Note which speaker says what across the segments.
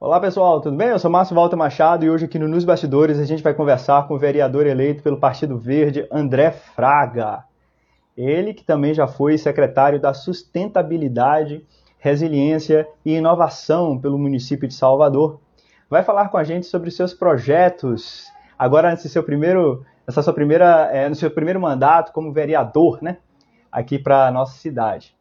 Speaker 1: Olá pessoal, tudo bem? Eu sou Márcio Walter Machado e hoje aqui no Nos Bastidores a gente vai conversar com o vereador eleito pelo Partido Verde, André Fraga. Ele que também já foi secretário da Sustentabilidade, Resiliência e Inovação pelo município de Salvador. Vai falar com a gente sobre seus projetos agora nesse seu primeiro, nessa sua primeira, é, no seu primeiro mandato como vereador, né? Aqui para nossa cidade.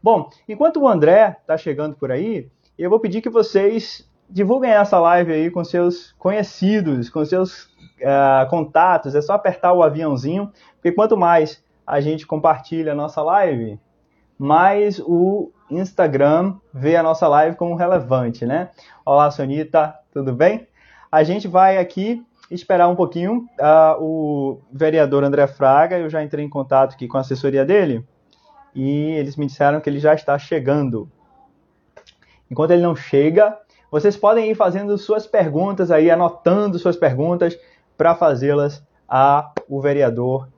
Speaker 1: Bom, enquanto o André está chegando por aí, eu vou pedir que vocês divulguem essa live aí com seus conhecidos, com seus uh, contatos. É só apertar o aviãozinho, porque quanto mais a gente compartilha a nossa live, mais o Instagram vê a nossa live como relevante, né? Olá, Sonita, tudo bem? A gente vai aqui esperar um pouquinho uh, o vereador André Fraga. Eu já entrei em contato aqui com a assessoria dele e eles me disseram que ele já está chegando. Enquanto ele não chega, vocês podem ir fazendo suas perguntas aí, anotando suas perguntas para fazê-las ao vereador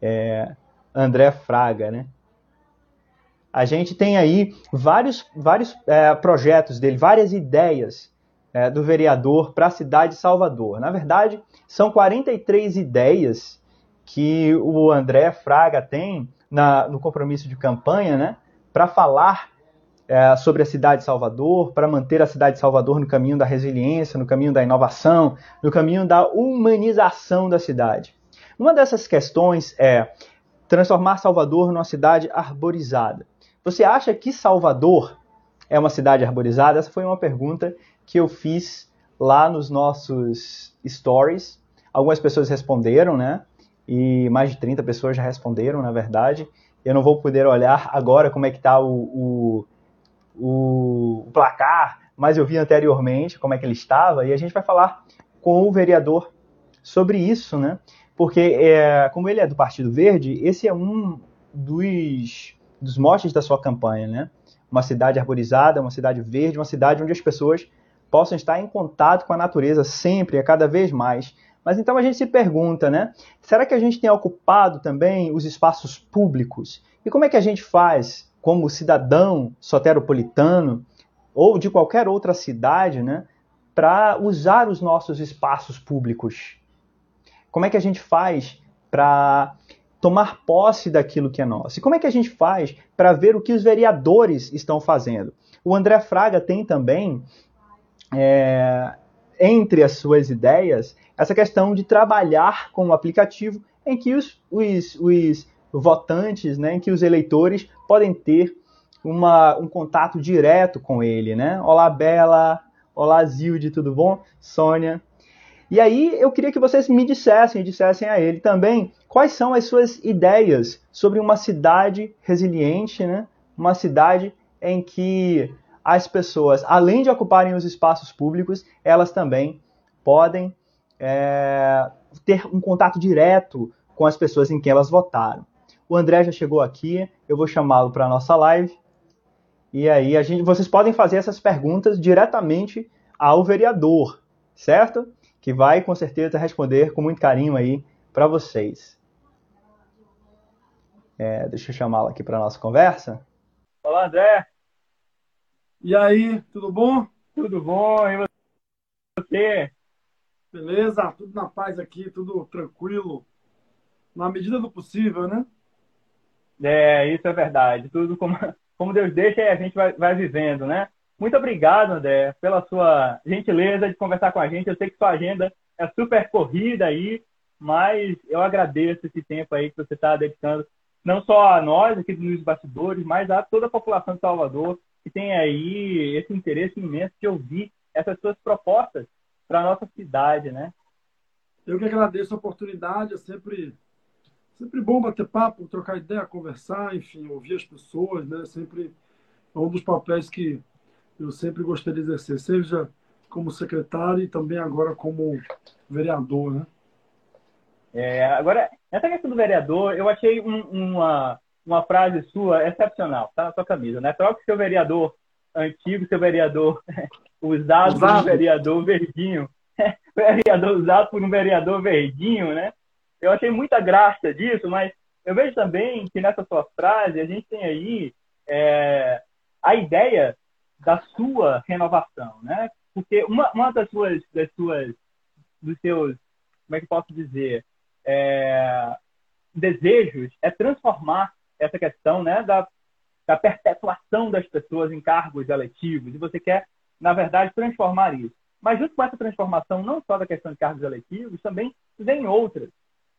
Speaker 1: é, André Fraga, né? A gente tem aí vários, vários é, projetos dele, várias ideias é, do vereador para a cidade de Salvador. Na verdade, são 43 ideias que o André Fraga tem na, no compromisso de campanha, né, para falar é, sobre a cidade de Salvador, para manter a cidade de Salvador no caminho da resiliência, no caminho da inovação, no caminho da humanização da cidade. Uma dessas questões é transformar Salvador numa cidade arborizada. Você acha que Salvador é uma cidade arborizada? Essa foi uma pergunta que eu fiz lá nos nossos stories. Algumas pessoas responderam, né? E mais de 30 pessoas já responderam, na verdade. Eu não vou poder olhar agora como é que está o, o, o, o placar, mas eu vi anteriormente como é que ele estava e a gente vai falar com o vereador sobre isso, né? Porque, é, como ele é do Partido Verde, esse é um dos, dos motes da sua campanha, né? Uma cidade arborizada, uma cidade verde, uma cidade onde as pessoas possam estar em contato com a natureza sempre, a cada vez mais. Mas então a gente se pergunta, né? Será que a gente tem ocupado também os espaços públicos? E como é que a gente faz como cidadão soteropolitano ou de qualquer outra cidade, né, para usar os nossos espaços públicos? Como é que a gente faz para tomar posse daquilo que é nosso? E como é que a gente faz para ver o que os vereadores estão fazendo? O André Fraga tem também, é, entre as suas ideias, essa questão de trabalhar com um aplicativo em que os, os, os votantes, né, em que os eleitores podem ter uma, um contato direto com ele, né? Olá, Bela. Olá, Zilde, tudo bom? Sônia. E aí eu queria que vocês me dissessem, dissessem a ele também, quais são as suas ideias sobre uma cidade resiliente, né? Uma cidade em que as pessoas, além de ocuparem os espaços públicos, elas também podem é, ter um contato direto com as pessoas em quem elas votaram. O André já chegou aqui, eu vou chamá-lo para a nossa live. E aí a gente, vocês podem fazer essas perguntas diretamente ao vereador, certo? Que vai com certeza responder com muito carinho aí para vocês. É, deixa eu chamá-lo aqui para nossa conversa.
Speaker 2: Olá, André.
Speaker 3: E aí, tudo bom?
Speaker 2: Tudo bom, e você?
Speaker 3: Beleza, tudo na paz aqui, tudo tranquilo. Na medida do possível, né?
Speaker 2: É, isso é verdade. Tudo como, como Deus deixa e a gente vai, vai vivendo, né? Muito obrigado, André, pela sua gentileza de conversar com a gente. Eu sei que sua agenda é super corrida aí, mas eu agradeço esse tempo aí que você está dedicando, não só a nós aqui dos bastidores, mas a toda a população de Salvador que tem aí esse interesse imenso de ouvir essas suas propostas para a nossa cidade, né?
Speaker 3: Eu que agradeço a oportunidade, é sempre sempre bom bater papo, trocar ideia, conversar, enfim, ouvir as pessoas, né? Sempre é um dos papéis que eu sempre gostei de exercer, seja como secretário e também agora como vereador, né?
Speaker 2: É, agora, essa questão do vereador, eu achei um, uma, uma frase sua excepcional, tá na sua camisa, né? Troque seu vereador antigo, seu vereador usado, usado. por um vereador verdinho. vereador usado por um vereador verdinho, né? Eu achei muita graça disso, mas eu vejo também que nessa sua frase a gente tem aí é, a ideia da sua renovação, né? porque uma, uma das suas, das suas, dos seus, como é que posso dizer, é, desejos é transformar essa questão, né, da, da perpetuação das pessoas em cargos eletivos. E você quer, na verdade, transformar isso. Mas junto com essa transformação, não só da questão de cargos eletivos, também vem outras.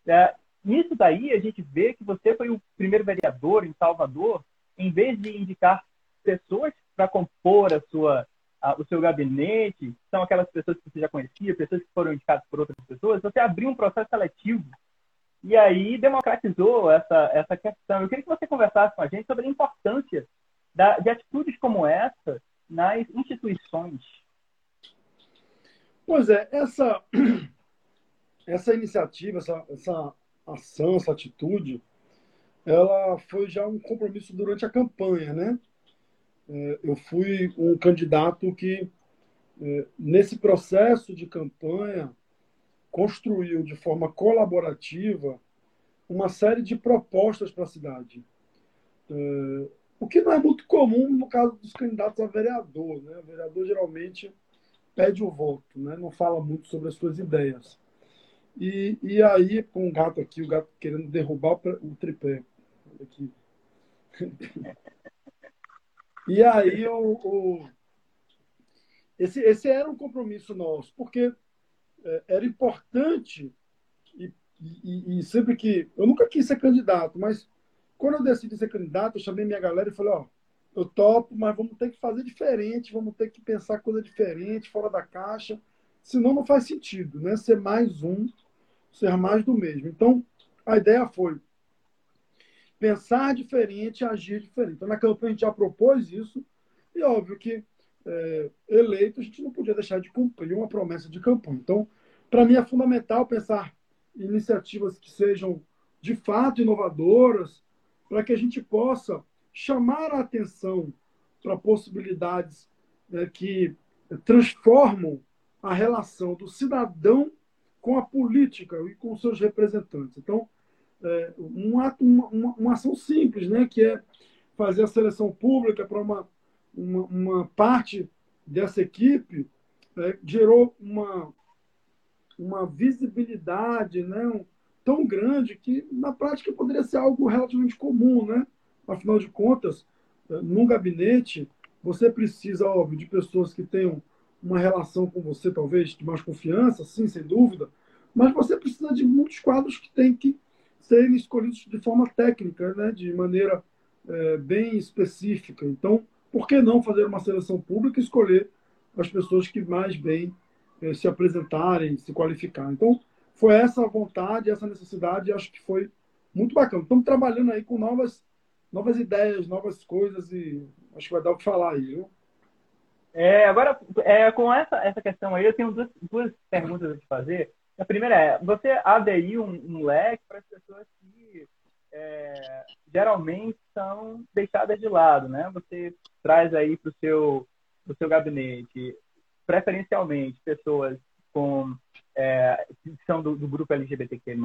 Speaker 2: É, nisso daí, a gente vê que você foi o primeiro vereador em Salvador, em vez de indicar pessoas para compor a sua, a, o seu gabinete, são aquelas pessoas que você já conhecia, pessoas que foram indicadas por outras pessoas, você abriu um processo seletivo e aí democratizou essa, essa questão. Eu queria que você conversasse com a gente sobre a importância da, de atitudes como essa nas instituições.
Speaker 3: Pois é, essa, essa iniciativa, essa, essa ação, essa atitude, ela foi já um compromisso durante a campanha, né? É, eu fui um candidato que, é, nesse processo de campanha, construiu de forma colaborativa uma série de propostas para a cidade. É, o que não é muito comum no caso dos candidatos a vereador. Né? O vereador geralmente pede o voto, né? não fala muito sobre as suas ideias. E, e aí, com o gato aqui, o gato querendo derrubar o tripé. Aqui. E aí, o, o, esse, esse era um compromisso nosso, porque é, era importante e, e, e, sempre que eu nunca quis ser candidato, mas quando eu decidi ser candidato, eu chamei minha galera e falei, ó, eu topo, mas vamos ter que fazer diferente, vamos ter que pensar coisa diferente, fora da caixa, senão não faz sentido, né? Ser mais um, ser mais do mesmo. Então, a ideia foi pensar diferente, agir diferente. Então, na campanha a gente já propôs isso, e óbvio que é, eleito, a gente não podia deixar de cumprir uma promessa de campanha. Então, para mim é fundamental pensar iniciativas que sejam de fato inovadoras, para que a gente possa chamar a atenção para possibilidades né, que transformam a relação do cidadão com a política e com seus representantes. Então, é, um ato, uma, uma, uma ação simples, né, que é fazer a seleção pública para uma uma, uma parte dessa equipe né, gerou uma, uma visibilidade né, tão grande que, na prática, poderia ser algo relativamente comum. Né? Afinal de contas, eh, num gabinete, você precisa, óbvio, de pessoas que tenham uma relação com você, talvez, de mais confiança, sim, sem dúvida, mas você precisa de muitos quadros que têm que serem escolhidos de forma técnica, né, de maneira é, bem específica. Então, por que não fazer uma seleção pública e escolher as pessoas que mais bem eh, se apresentarem, se qualificarem? Então, foi essa vontade, essa necessidade, acho que foi muito bacana. Estamos trabalhando aí com novas, novas ideias, novas coisas e acho que vai dar o que falar aí, viu?
Speaker 2: É, agora, é, com essa, essa questão aí, eu tenho duas, duas perguntas a te fazer. A primeira é, você aderiu um, um leque para as pessoas que é, geralmente são deixadas de lado, né? Você traz aí para o seu, seu gabinete, preferencialmente, pessoas com é, que são do, do grupo LGBTQI+,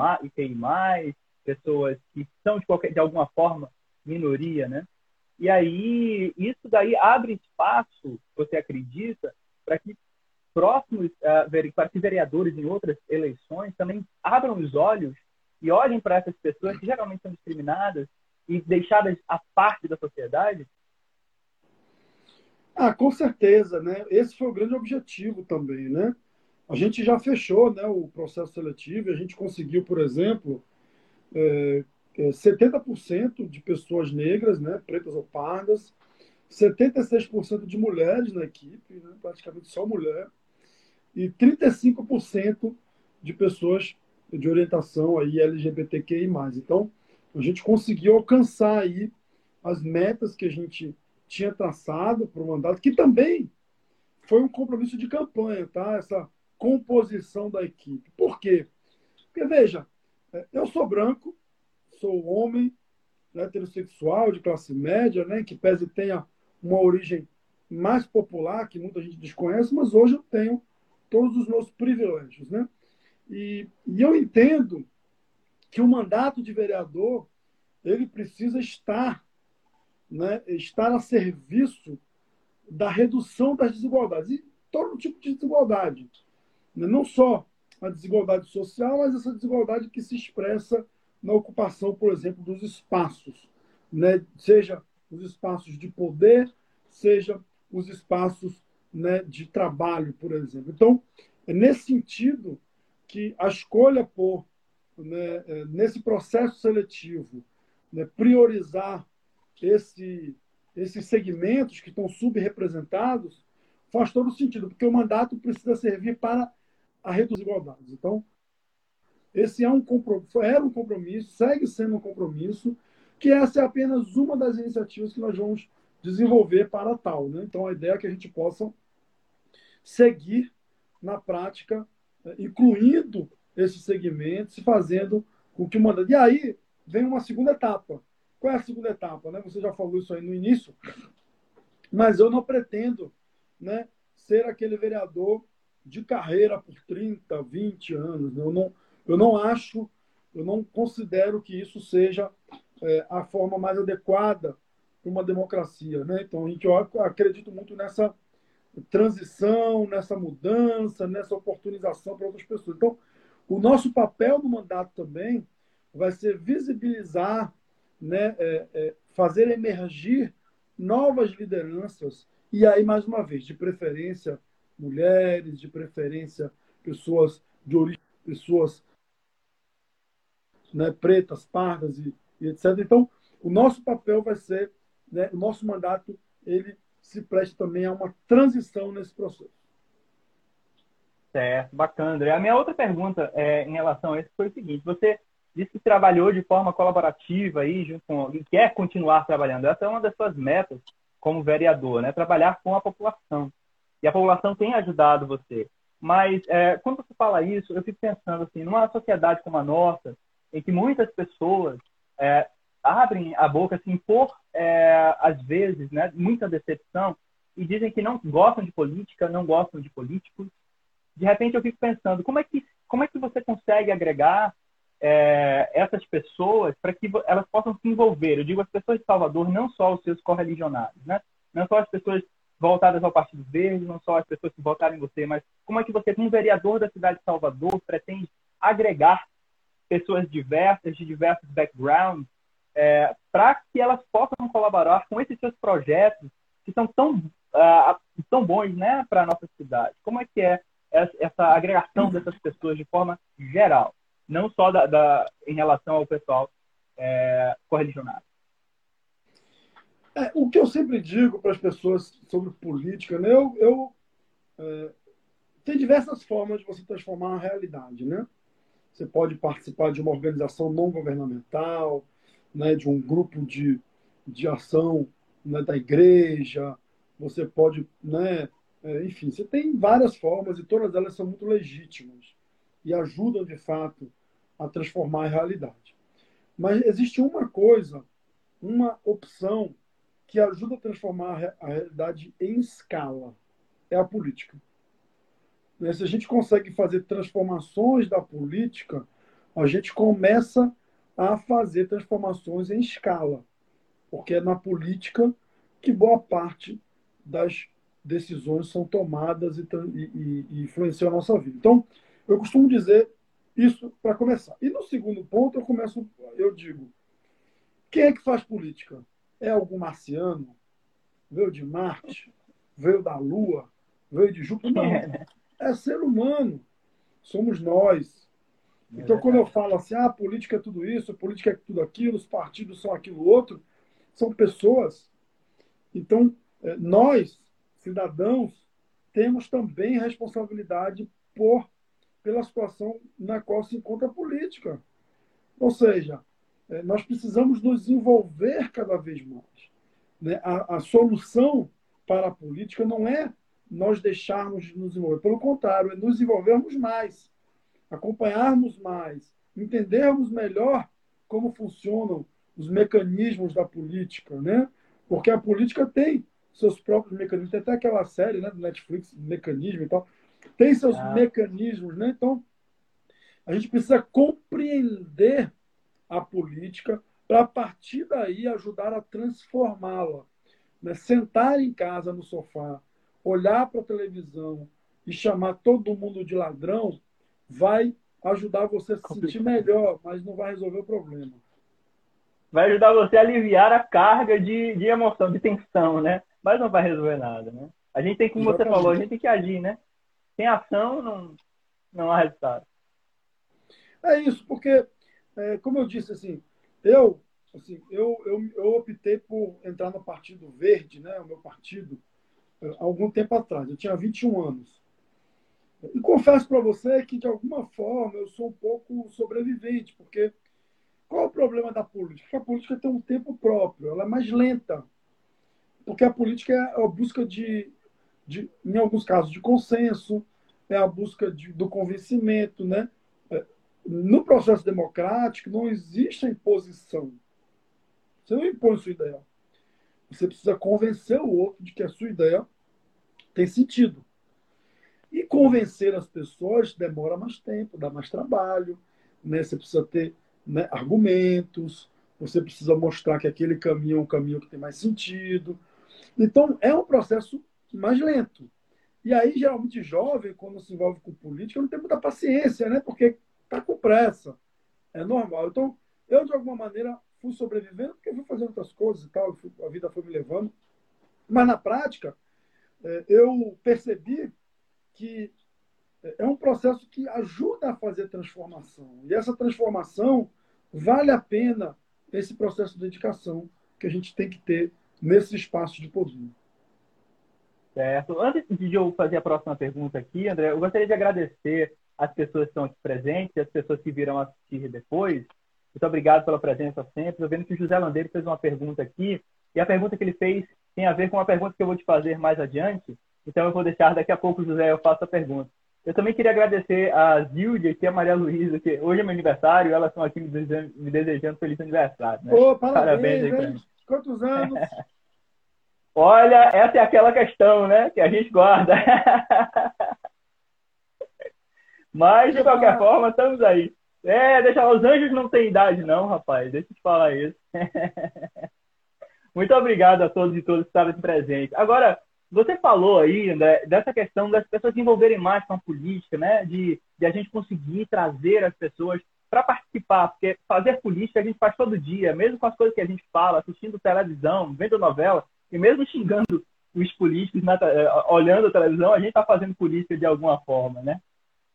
Speaker 2: pessoas que são de, qualquer, de alguma forma minoria, né? E aí, isso daí abre espaço, você acredita, para que próximos, uh, para que vereadores em outras eleições também abram os olhos e olhem para essas pessoas que geralmente são discriminadas e deixadas à parte da sociedade
Speaker 3: ah, com certeza, né? Esse foi o grande objetivo também, né? A gente já fechou né, o processo seletivo, a gente conseguiu, por exemplo, é, 70% de pessoas negras, né, pretas ou pardas, 76% de mulheres na equipe, né, praticamente só mulher, e 35% de pessoas de orientação aí LGBTQI+. Então, a gente conseguiu alcançar aí as metas que a gente tinha traçado para o mandato, que também foi um compromisso de campanha, tá? Essa composição da equipe. Por quê? Porque, veja, é, eu sou branco, sou homem, heterossexual, de classe média, né, que pese tenha uma origem mais popular, que muita gente desconhece, mas hoje eu tenho todos os meus privilégios. Né? E, e eu entendo que o mandato de vereador ele precisa estar né, estar a serviço da redução das desigualdades. E todo tipo de desigualdade. Né? Não só a desigualdade social, mas essa desigualdade que se expressa na ocupação, por exemplo, dos espaços, né? seja os espaços de poder, seja os espaços né, de trabalho, por exemplo. Então, é nesse sentido que a escolha por, né, é, nesse processo seletivo, né, priorizar esse, esses segmentos que estão subrepresentados faz todo sentido, porque o mandato precisa servir para a reduzir desigualdades. Então, esse é um era um compromisso, segue sendo um compromisso, que essa é apenas uma das iniciativas que nós vamos desenvolver para tal. Né? Então, a ideia é que a gente possa seguir na prática, eh, incluindo esses segmentos fazendo com que o mandato. E aí vem uma segunda etapa. Qual é a segunda etapa? Né? Você já falou isso aí no início, mas eu não pretendo né, ser aquele vereador de carreira por 30, 20 anos. Eu não, eu não acho, eu não considero que isso seja é, a forma mais adequada para uma democracia. Né? Então, eu acredito muito nessa transição, nessa mudança, nessa oportunização para outras pessoas. Então, o nosso papel no mandato também vai ser visibilizar, né, é, é, fazer emergir novas lideranças e aí, mais uma vez, de preferência mulheres, de preferência pessoas de origem, pessoas né, pretas, pardas e, e, etc. Então, o nosso papel vai ser, né, o nosso mandato, ele se presta também a uma transição nesse processo.
Speaker 2: Certo, bacana, André. A minha outra pergunta é, em relação a isso foi o seguinte: você disse que trabalhou de forma colaborativa aí, junto com, e quer continuar trabalhando. Essa é uma das suas metas como vereador, né? Trabalhar com a população. E a população tem ajudado você. Mas é, quando você fala isso, eu fico pensando assim, numa sociedade como a nossa, em que muitas pessoas é, abrem a boca assim por é, às vezes, né, muita decepção e dizem que não gostam de política, não gostam de políticos. De repente eu fico pensando, como é que como é que você consegue agregar é, essas pessoas para que elas possam se envolver. Eu digo as pessoas de Salvador, não só os seus correligionários, né? Não só as pessoas voltadas ao Partido Verde, não só as pessoas que votaram em você, mas como é que você, como vereador da cidade de Salvador, pretende agregar pessoas diversas, de diversos backgrounds, é, para que elas possam colaborar com esses seus projetos que são tão, uh, tão bons né, para a nossa cidade? Como é que é essa agregação dessas pessoas de forma geral? não só da, da em relação ao pessoal é, correligionário.
Speaker 3: É, o que eu sempre digo para as pessoas sobre política, né, eu, eu é, tem diversas formas de você transformar a realidade, né? Você pode participar de uma organização não governamental, né, de um grupo de, de ação né, da igreja, você pode, né, é, enfim, você tem várias formas e todas elas são muito legítimas e ajudam de fato a transformar a realidade. Mas existe uma coisa, uma opção que ajuda a transformar a realidade em escala: é a política. Né, se a gente consegue fazer transformações da política, a gente começa a fazer transformações em escala, porque é na política que boa parte das decisões são tomadas e, e, e influenciam a nossa vida. Então, eu costumo dizer isso para começar. E no segundo ponto, eu começo, eu digo, quem é que faz política? É algum marciano? Veio de Marte? Veio da Lua? Veio de Júpiter? Não. É, é ser humano. Somos nós. Então, quando eu falo assim, ah, política é tudo isso, política é tudo aquilo, os partidos são aquilo outro, são pessoas. Então, é, nós, cidadãos, temos também responsabilidade por pela situação na qual se encontra a política. Ou seja, é, nós precisamos nos envolver cada vez mais. Né? A, a solução para a política não é nós deixarmos de nos envolver, pelo contrário, é nos envolvermos mais, acompanharmos mais, entendermos melhor como funcionam os mecanismos da política, né? Porque a política tem seus próprios mecanismos, tem até aquela série né, do Netflix, mecanismo e tal, tem seus ah. mecanismos, né? Então, a gente precisa compreender a política para, a partir daí, ajudar a transformá-la. Né? Sentar em casa no sofá olhar para a televisão e chamar todo mundo de ladrão vai ajudar você a se sentir melhor, mas não vai resolver o problema.
Speaker 2: Vai ajudar você a aliviar a carga de, de emoção, de tensão, né? Mas não vai resolver nada, né? A gente tem, como Exatamente. você falou, a gente tem que agir, né? Sem ação, não, não há resultado.
Speaker 3: É isso, porque, é, como eu disse, assim, eu, assim, eu, eu, eu optei por entrar no Partido Verde, né? O meu partido, algum tempo atrás. Eu tinha 21 anos. E confesso para você que, de alguma forma, eu sou um pouco sobrevivente, porque qual é o problema da política? A política tem um tempo próprio, ela é mais lenta. Porque a política é a busca de, de em alguns casos, de consenso, é a busca de, do convencimento. Né? É, no processo democrático, não existe a imposição. Você não impõe sua ideia. Você precisa convencer o outro de que a sua ideia tem sentido. E convencer as pessoas demora mais tempo, dá mais trabalho, né? Você precisa ter né, argumentos, você precisa mostrar que aquele caminho é um caminho que tem mais sentido. Então, é um processo mais lento. E aí, geralmente, jovem, quando se envolve com política, não tem muita paciência, né? Porque está com pressa. É normal. Então, eu, de alguma maneira, fui sobrevivendo porque fui fazendo outras coisas e tal, a vida foi me levando. Mas, na prática, é, eu percebi que é um processo que ajuda a fazer transformação. E essa transformação vale a pena esse processo de dedicação que a gente tem que ter nesse espaço de poder.
Speaker 2: Certo. Antes de eu fazer a próxima pergunta aqui, André, eu gostaria de agradecer as pessoas que estão aqui presentes as pessoas que virão assistir depois. Muito obrigado pela presença sempre. Estou vendo que o José Landeiro fez uma pergunta aqui, e a pergunta que ele fez tem a ver com uma pergunta que eu vou te fazer mais adiante. Então eu vou deixar daqui a pouco, José, eu faço a pergunta. Eu também queria agradecer a Zilde e a Maria Luísa, que hoje é meu aniversário, elas estão aqui me desejando, me desejando feliz aniversário. Né?
Speaker 3: Ô, parabéns, parabéns aí Quantos anos?
Speaker 2: Olha, essa é aquela questão, né? Que a gente guarda. Mas, de qualquer forma, estamos aí. É, deixa os anjos não têm idade, não, rapaz. Deixa eu te falar isso. Muito obrigado a todos e todas que estavam presentes. Agora, você falou aí dessa questão das pessoas se envolverem mais com a política, né? De, de a gente conseguir trazer as pessoas para participar, porque fazer política a gente faz todo dia, mesmo com as coisas que a gente fala, assistindo televisão, vendo novela, e mesmo xingando os políticos, na, eh, olhando a televisão, a gente está fazendo política de alguma forma, né?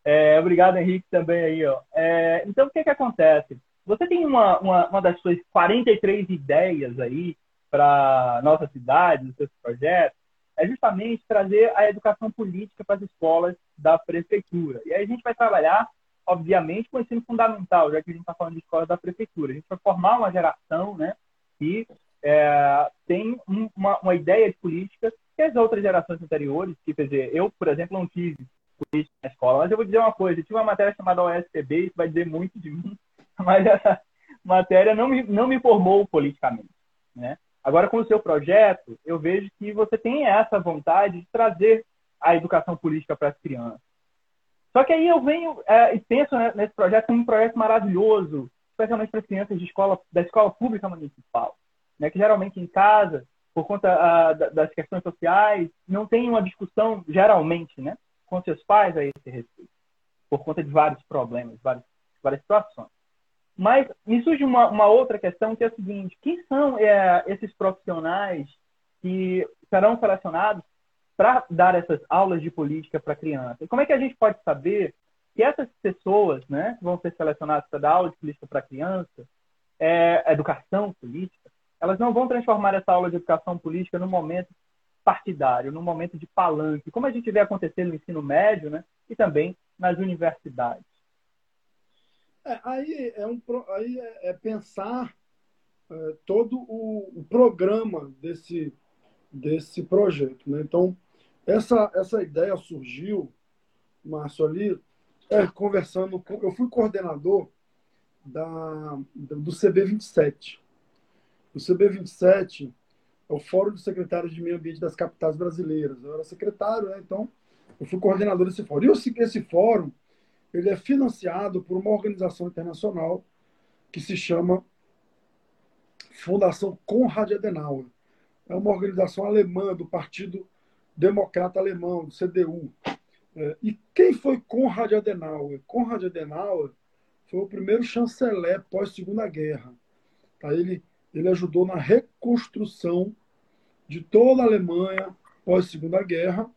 Speaker 2: É, obrigado, Henrique, também aí, ó. É, então, o que que acontece? Você tem uma, uma, uma das suas 43 ideias aí para nossa cidade, nos seus projetos, é justamente trazer a educação política para as escolas da prefeitura. E aí a gente vai trabalhar, obviamente, com o ensino fundamental, já que a gente está falando de escola da prefeitura. A gente vai formar uma geração né, que é, tem um, uma, uma, ideia de política que as outras gerações anteriores, que, quer dizer, eu, por exemplo, não tive política na escola, mas eu vou dizer uma coisa, eu tive uma matéria chamada OSPB, isso vai dizer muito de mim, mas essa matéria não me, não me formou politicamente, né? Agora, com o seu projeto, eu vejo que você tem essa vontade de trazer a educação política para as crianças. Só que aí eu venho é, e penso né, nesse projeto como um projeto maravilhoso, especialmente para as crianças de escola, da escola pública municipal, né, que geralmente em casa, por conta a, ah, das questões sociais, não tem uma discussão, geralmente, né, com seus pais a esse respeito, por conta de vários problemas, várias, várias situações. Mas me surge uma, uma, outra questão que é a seguinte: quem são é, esses profissionais que serão selecionados para dar essas aulas de política para crianças? Como é que a gente pode saber que essas pessoas, né, que vão ser selecionadas para dar aula de política para criança, é, educação política, elas não vão transformar essa aula de educação política num momento partidário, num momento de palanque, como a gente vê acontecer no ensino médio, né, e também nas universidades.
Speaker 3: É, aí é, um, aí é, é pensar é, todo o, o, programa desse, desse projeto. Né? Então, essa, essa ideia surgiu, Márcio, ali, é, conversando com. Eu fui coordenador da, do CB27. O CB27 é o Fórum dos Secretários de Meio Ambiente das Capitais Brasileiras. Eu era secretário, né? então eu fui coordenador desse fórum. E esse fórum ele é financiado por uma organização internacional que se chama Fundação Konrad Adenauer. É uma organização alemã do Partido democrata alemão, do CDU. É, e quem foi Konrad Adenauer? Konrad Adenauer foi o primeiro chanceler pós-segunda guerra. Tá? Ele, ele ajudou na reconstrução de toda a Alemanha pós-segunda guerra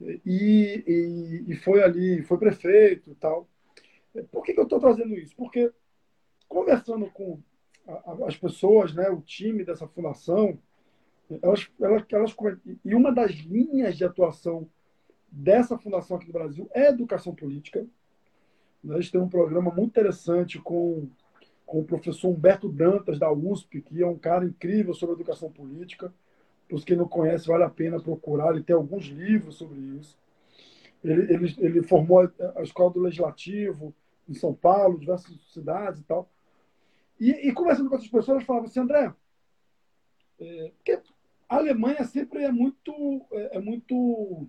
Speaker 3: e, e, e, foi ali, foi prefeito e tal. Por que, que eu estou trazendo isso? Porque conversando com as pessoas, né, o time dessa fundação, elas, elas, elas, e uma das linhas de atuação dessa fundação aqui no Brasil é educação política. Nós temos um programa muito interessante com, com o professor Humberto Dantas, da USP, que é um cara incrível sobre educação política. Para os que não conhecem, vale a pena procurar. Ele tem alguns livros sobre isso. Ele, ele, ele formou a Escola do Legislativo em São Paulo, diversas cidades e tal. E, e conversando com essas pessoas, falava assim, André, é, a Alemanha sempre é muito, é, é, muito,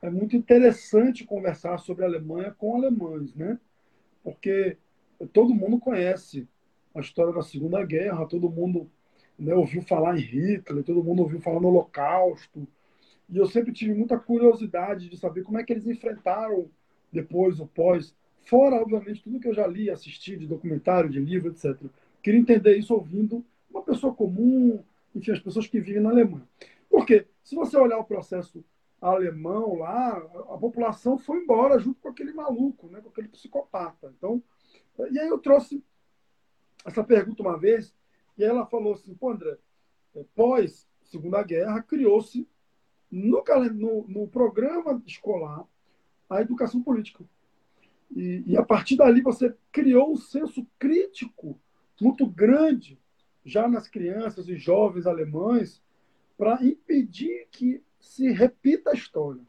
Speaker 3: é muito interessante conversar sobre a Alemanha com alemães, né? Porque todo mundo conhece a história da Segunda Guerra, todo mundo né, ouviu falar em Hitler, todo mundo ouviu falar no Holocausto, e eu sempre tive muita curiosidade de saber como é que eles enfrentaram depois o pós Fora, obviamente, tudo que eu já li, assisti de documentário, de livro, etc. Queria entender isso ouvindo uma pessoa comum, enfim, as pessoas que vivem na Alemanha. Porque, se você olhar o processo alemão lá, a população foi embora junto com aquele maluco, né, com aquele psicopata. Então, e aí eu trouxe essa pergunta uma vez, e ela falou assim, pô, André, é, pós Segunda Guerra, criou-se no, no, no programa escolar a educação política. E, e, a partir dali você criou um senso crítico muito grande já nas crianças e jovens alemães para impedir que se repita a história.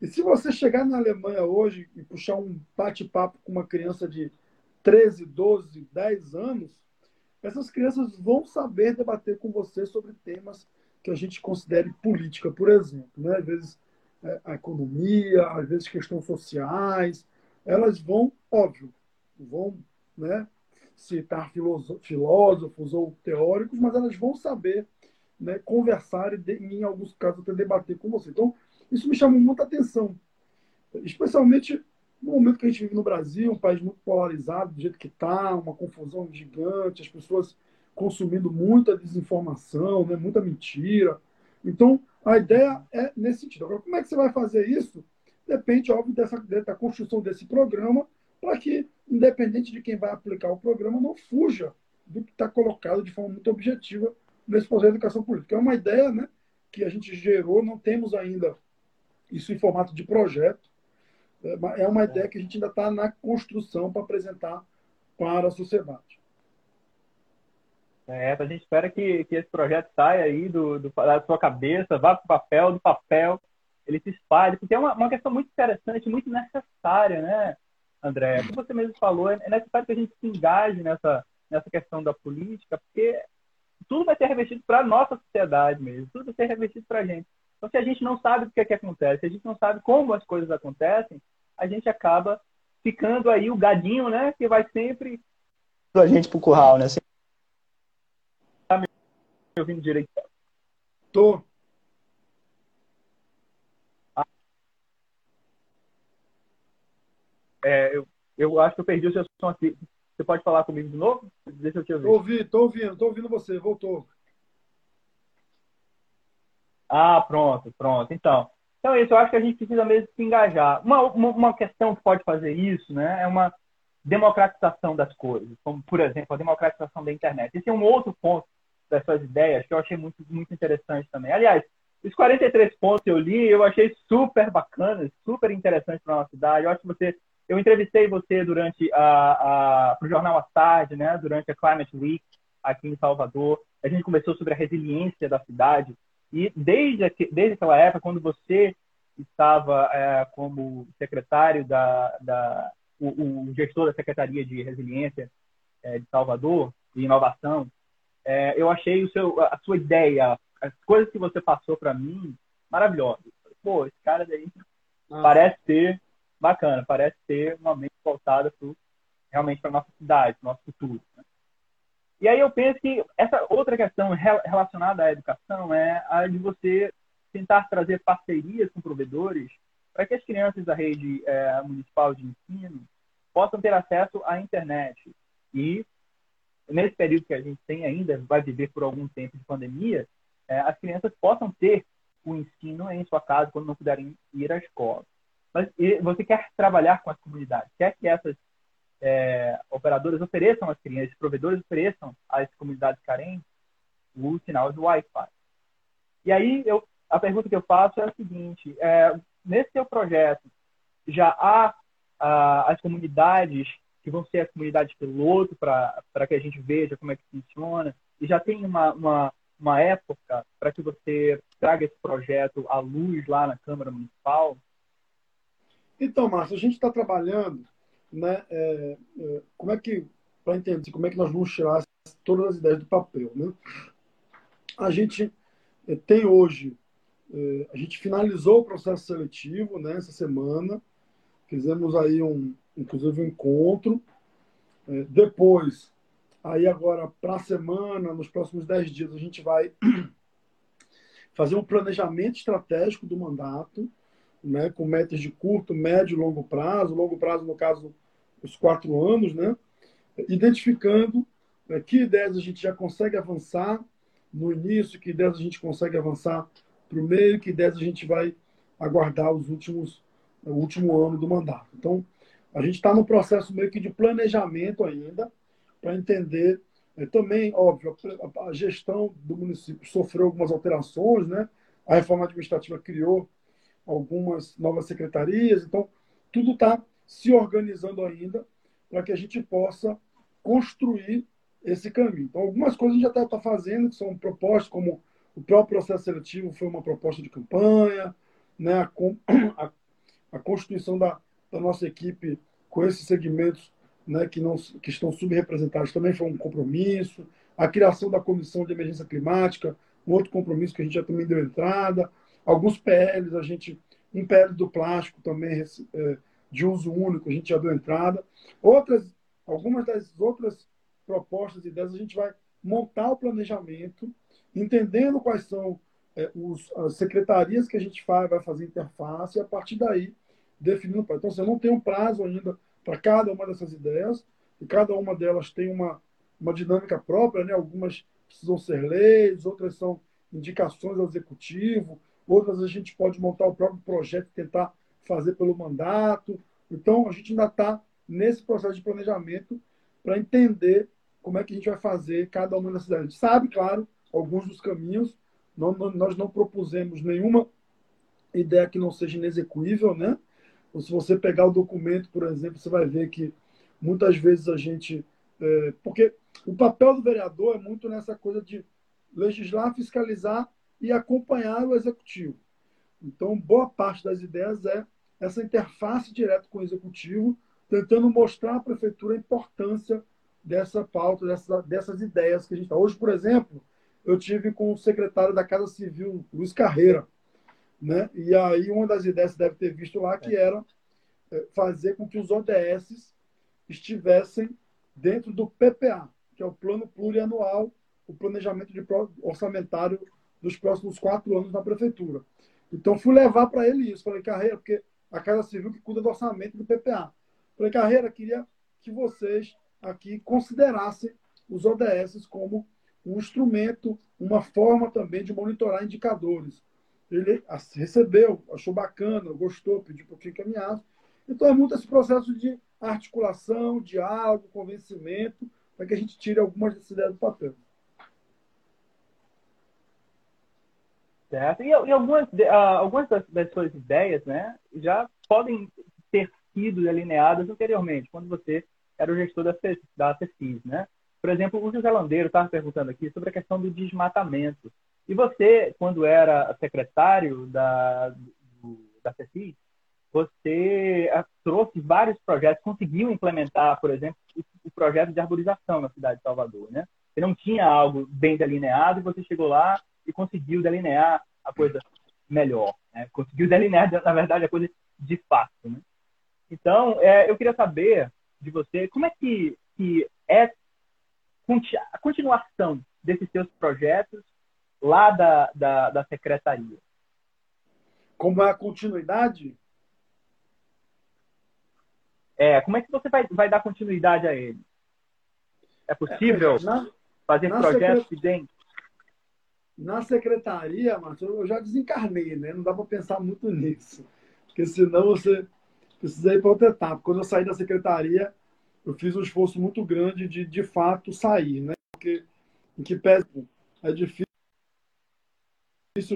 Speaker 3: E se você chegar na Alemanha hoje e puxar um bate-papo com uma criança de 13, 12, 10 anos, essas crianças vão saber debater com você sobre temas que a gente considere política, por exemplo. Né? Às vezes é, a economia, às vezes questões sociais, elas vão, óbvio, vão né, citar filósofos ou teóricos, mas elas vão saber né, conversar e, em alguns casos, até debater com você. Então, isso me chamou muita atenção, especialmente no momento que a gente vive no Brasil, um país muito polarizado, do jeito que está, uma confusão gigante, as pessoas consumindo muita desinformação, né, muita mentira. Então, a ideia é nesse sentido. Agora, como é que você vai fazer isso? Depende, óbvio, dessa, da construção desse programa, para que, independente de quem vai aplicar o programa, não fuja do que está colocado de forma muito objetiva nesse projeto de educação política. É uma ideia né, que a gente gerou, não temos ainda isso em formato de projeto, é, é uma ideia que a gente ainda está na construção para apresentar para a sociedade.
Speaker 2: É, a gente espera que, que esse projeto saia aí do, do da sua cabeça, vá para o papel, do papel ele se espalha, porque é uma, uma questão muito interessante, muito necessária, né, André? Como você mesmo falou, é necessário que a gente se engaje nessa, nessa questão da política, porque tudo vai ser revestido para a nossa sociedade mesmo, tudo vai ser revestido para a gente. Então, se a gente não sabe o que é que acontece, se a gente não sabe como as coisas acontecem, a gente acaba ficando aí o gadinho, né, que vai sempre...
Speaker 1: A gente pro curral, né?
Speaker 2: Tá me ouvindo direito?
Speaker 3: Tô.
Speaker 2: É, eu, eu acho que eu perdi o seu som aqui. Você pode falar comigo de novo? Deixa eu te ouvir.
Speaker 3: Tô ouvindo, tô ouvindo, tô ouvindo você, voltou.
Speaker 2: Ah, pronto, pronto. Então, então é isso, eu acho que a gente precisa mesmo se engajar. Uma, uma, uma questão que pode fazer isso né, é uma democratização das coisas, como, por exemplo, a democratização da internet. Esse é um outro ponto das suas ideias que eu achei muito, muito interessante também. Aliás, os 43 pontos que eu li, eu achei super bacanas, super interessantes para a nossa cidade. Eu acho que você eu entrevistei você durante a, a o jornal à tarde, né? Durante a Climate Week aqui em Salvador. A gente conversou sobre a resiliência da cidade e desde desde aquela época, quando você estava é, como secretário da, da o, o, gestor da secretaria de resiliência é, de Salvador e inovação, é, eu achei o seu a sua ideia, as coisas que você passou para mim maravilhosas. Pô, esse cara daí ah. parece ter bacana, parece ter uma mente voltada pro, realmente para nossa cidade, nosso futuro. Né? E aí eu penso que essa outra questão relacionada à educação é a de você tentar trazer parcerias com provedores para que as crianças da rede é, municipal de ensino possam ter acesso à internet. E, nesse período que a gente tem ainda, vai viver por algum tempo de pandemia, é, as crianças possam ter o ensino em sua casa quando não puderem ir à escola. Mas você quer trabalhar com as comunidades, quer que essas é, operadoras ofereçam às crianças, provedores ofereçam às comunidades carentes o sinal do Wi-Fi. E aí, eu, a pergunta que eu faço é a seguinte: é, nesse seu projeto, já há ah, as comunidades que vão ser as comunidades piloto para que a gente veja como é que funciona? E já tem uma, uma, uma época para que você traga esse projeto à luz lá na Câmara Municipal?
Speaker 3: Então, Márcio, a gente está trabalhando, né? É, é, como é que, para entender como é que nós vamos tirar todas as ideias do papel, né? A gente é, tem hoje, é, a gente finalizou o processo seletivo, né? Essa semana, fizemos aí um, inclusive um encontro. É, depois, aí agora para a semana, nos próximos dez dias, a gente vai fazer um planejamento estratégico do mandato, né, com metas de curto, médio e longo prazo, longo prazo, no caso, os quatro anos, né, identificando né, que ideias a gente já consegue avançar no início, que ideias a gente consegue avançar para o meio, que ideias a gente vai aguardar os últimos, o último ano do mandato. Então, a gente está no processo meio que de planejamento ainda, para entender. É, também, óbvio, a, a gestão do município sofreu algumas alterações, né? A reforma administrativa criou algumas novas secretarias. Então, tudo está se organizando ainda para que a gente possa construir esse caminho. Então, algumas coisas a gente já está tá fazendo, que são propostas, como o próprio processo seletivo foi uma proposta de campanha, né? a, a, a constituição da, da nossa equipe com esses segmentos né, que, não, que estão subrepresentados também foi um compromisso. A criação da Comissão de Emergência Climática, um outro compromisso que a gente já também deu entrada alguns PLs, a gente, um PL do plástico também é, de uso único, a gente já deu entrada. Outras, algumas das outras propostas e ideias, a gente vai montar o planejamento, entendendo quais são é, os, as secretarias que a gente faz, vai fazer interface, e a partir daí definindo. Então, você assim, não tem um prazo ainda para cada uma dessas ideias, e cada uma delas tem uma, uma dinâmica própria, né? algumas precisam ser leis, outras são indicações ao executivo, outras a gente pode montar o próprio projeto e tentar fazer pelo mandato. Então, a gente ainda está nesse processo de planejamento para entender como é que a gente vai fazer cada uma dessas cidades. A gente sabe, claro, alguns dos caminhos. Não, nós não propusemos nenhuma ideia que não seja inexecuível, né? Ou se você pegar o documento, por exemplo, você vai ver que muitas vezes a gente. É, porque o papel do vereador é muito nessa coisa de legislar, fiscalizar e acompanhar o executivo. Então, boa parte das ideias é essa interface direta com o executivo, tentando mostrar à prefeitura a importância dessa pauta, dessas, dessas ideias que a gente está. Hoje, por exemplo, eu tive com o secretário da Casa Civil, Luiz Carreira, né? E aí uma das ideias que deve ter visto lá que era é, fazer com que os ODS estivessem dentro do PPA, que é o Plano Plurianual, o Planejamento de Orçamentário dos próximos quatro anos na prefeitura. Então, fui levar para ele isso. Falei, Carreira, porque a Casa Civil que cuida do orçamento do PPA. Falei, Carreira, queria que vocês aqui considerassem os ODS como um instrumento, uma forma também de monitorar indicadores. Ele recebeu, achou bacana, gostou, pediu um pouquinho encaminhado. Então, é muito esse processo de articulação, diálogo, convencimento, para que a gente tire algumas dessas ideias do papel.
Speaker 2: Certo. E, e algumas, uh, algumas das, das, suas ideias né, já podem ter sido delineadas anteriormente, quando você era o gestor da, da CECIS. Né? Por exemplo, o José Landeiro estava perguntando aqui sobre a questão do desmatamento. E você, quando era secretário da, da CECIS, você ah, trouxe vários projetos, conseguiu implementar, por exemplo, o, o projeto de arborização na cidade de Salvador. Né? Você não tinha algo bem delineado e você chegou lá e conseguiu delinear a coisa melhor. Né? Conseguiu delinear, na verdade, a coisa de fato. Né? Então, é, eu queria saber de você como é que, que é a continuação desses seus projetos lá da, da, da secretaria.
Speaker 3: Como é a continuidade?
Speaker 2: É, como é que você vai, vai dar continuidade a ele? É possível é, na, fazer na projetos secret... dentro?
Speaker 3: Na secretaria, Márcio, eu já desencarnei, né? Não dá para pensar muito nisso. Porque senão você precisa ir para outra etapa. Quando eu saí da secretaria, eu fiz um esforço muito grande de, de fato, sair, né? Porque, em que pese, é difícil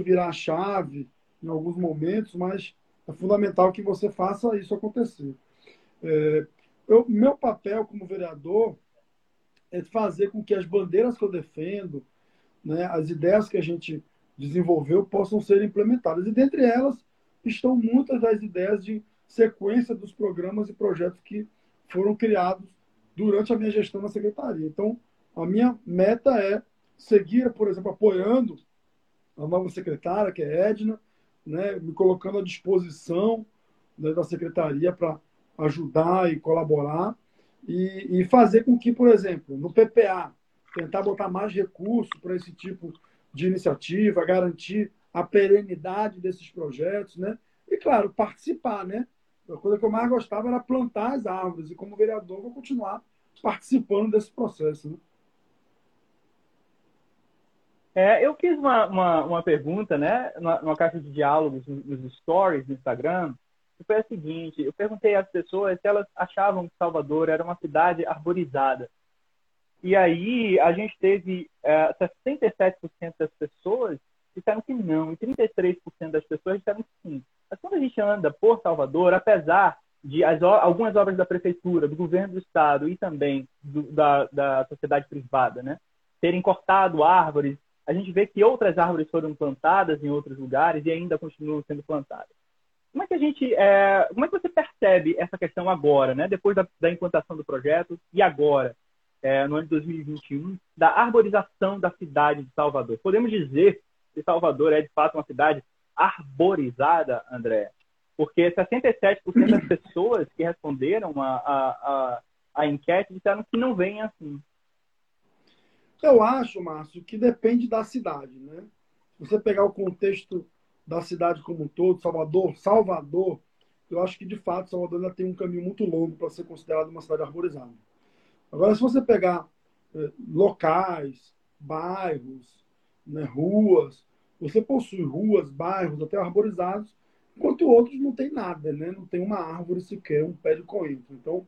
Speaker 3: virar a chave em alguns momentos, mas é fundamental que você faça isso acontecer. É, eu, meu papel como vereador é fazer com que as bandeiras que eu defendo, né, as ideias que a gente desenvolveu possam ser implementadas. E dentre elas estão muitas das ideias de sequência dos programas e projetos que foram criados durante a minha gestão na secretaria. Então, a minha meta é seguir, por exemplo, apoiando a nova secretária, que é Edna, né, me colocando à disposição né, da secretaria para ajudar e colaborar e, e, fazer com que, por exemplo, no PPA, tentar botar mais recursos para esse tipo de iniciativa, garantir a perenidade desses projetos, né? E, claro, participar, né? A coisa que eu mais gostava era plantar as árvores, e como vereador vou continuar participando desse processo, né?
Speaker 2: É, eu fiz uma, uma, uma, pergunta, né, numa, caixa de diálogos nos stories do Instagram, que foi a seguinte: eu perguntei às pessoas se elas achavam que Salvador era uma cidade arborizada. E aí a gente teve é, 67% das pessoas disseram que não, e 33% das pessoas disseram que sim. Mas quando a gente anda por Salvador, apesar de as, algumas obras da prefeitura, do governo do estado e também do, da, da sociedade privada, né, terem cortado árvores, a gente vê que outras árvores foram plantadas em outros lugares e ainda continuam sendo plantadas. Como é que a gente, é, como é que você percebe essa questão agora, né? Depois da, da implantação do projeto e agora, é, no ano de 2021, da arborização da cidade de Salvador? Podemos dizer que Salvador é de fato uma cidade arborizada, André? Porque 67% das pessoas que responderam a, a, a, a enquete disseram que não vem assim.
Speaker 3: Eu acho, Márcio, que depende da cidade, né? Se você pegar o contexto da cidade como um todo, Salvador, Salvador, eu acho que de fato Salvador ainda tem um caminho muito longo para ser considerado uma cidade arborizada. Agora, se você pegar eh, locais, bairros, né, ruas, você possui ruas, bairros até arborizados, enquanto outros não tem nada, né? não tem uma árvore sequer, um pé de coentro. Então,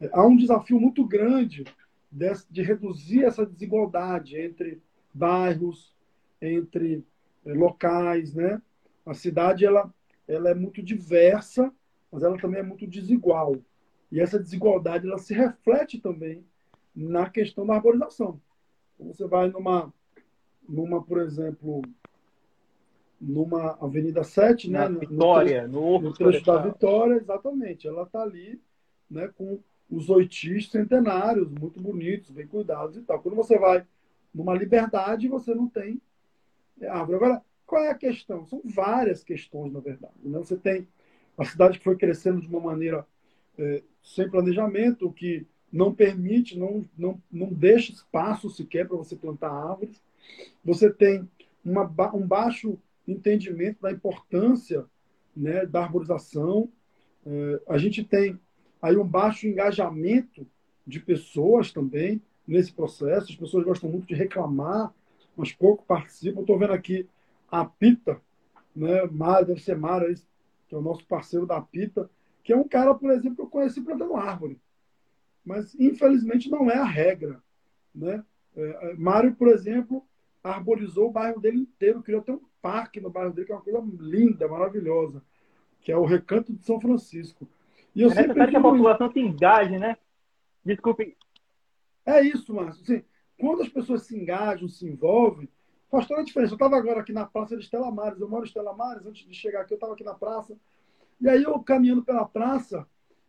Speaker 3: eh, há um desafio muito grande de, de reduzir essa desigualdade entre bairros, entre eh, locais, né? a cidade ela, ela é muito diversa, mas ela também é muito desigual. E essa desigualdade ela se reflete também na questão da arborização. Então, você vai numa, numa por exemplo, numa Avenida 7,
Speaker 2: né? Na Vitória,
Speaker 3: no, trecho, no trecho da Vitória, exatamente. Ela está ali né, com os oitis centenários, muito bonitos, bem cuidados e tal. Quando você vai numa liberdade, você não tem árvore. Agora, qual é a questão? São várias questões, na verdade. Né? Você tem a cidade que foi crescendo de uma maneira é, sem planejamento, que não permite, não, não, não deixa espaço sequer para você plantar árvores. Você tem uma, um baixo entendimento da importância né, da arborização. É, a gente tem aí um baixo engajamento de pessoas também nesse processo. As pessoas gostam muito de reclamar, mas pouco participam. Estou vendo aqui a Pita, né? Mara, deve ser Mara, que é o nosso parceiro da Pita, que é um cara, por exemplo, que eu conheci plantando árvore. Mas, infelizmente, não é a regra. Né? É, é, Mário, por exemplo, arborizou o bairro dele inteiro, criou até um parque no bairro dele, que é uma coisa linda, maravilhosa, que é o Recanto de São Francisco.
Speaker 2: E eu é necessário que a população se engaje, né? Desculpe.
Speaker 3: É isso, Márcio. Assim, quando as pessoas se engajam, se envolvem, Faz toda a diferença. Eu estava agora aqui na praça de Estela Mares. Eu moro em Estela Mares. Antes de chegar aqui, eu estava aqui na praça. E aí, eu caminhando pela praça,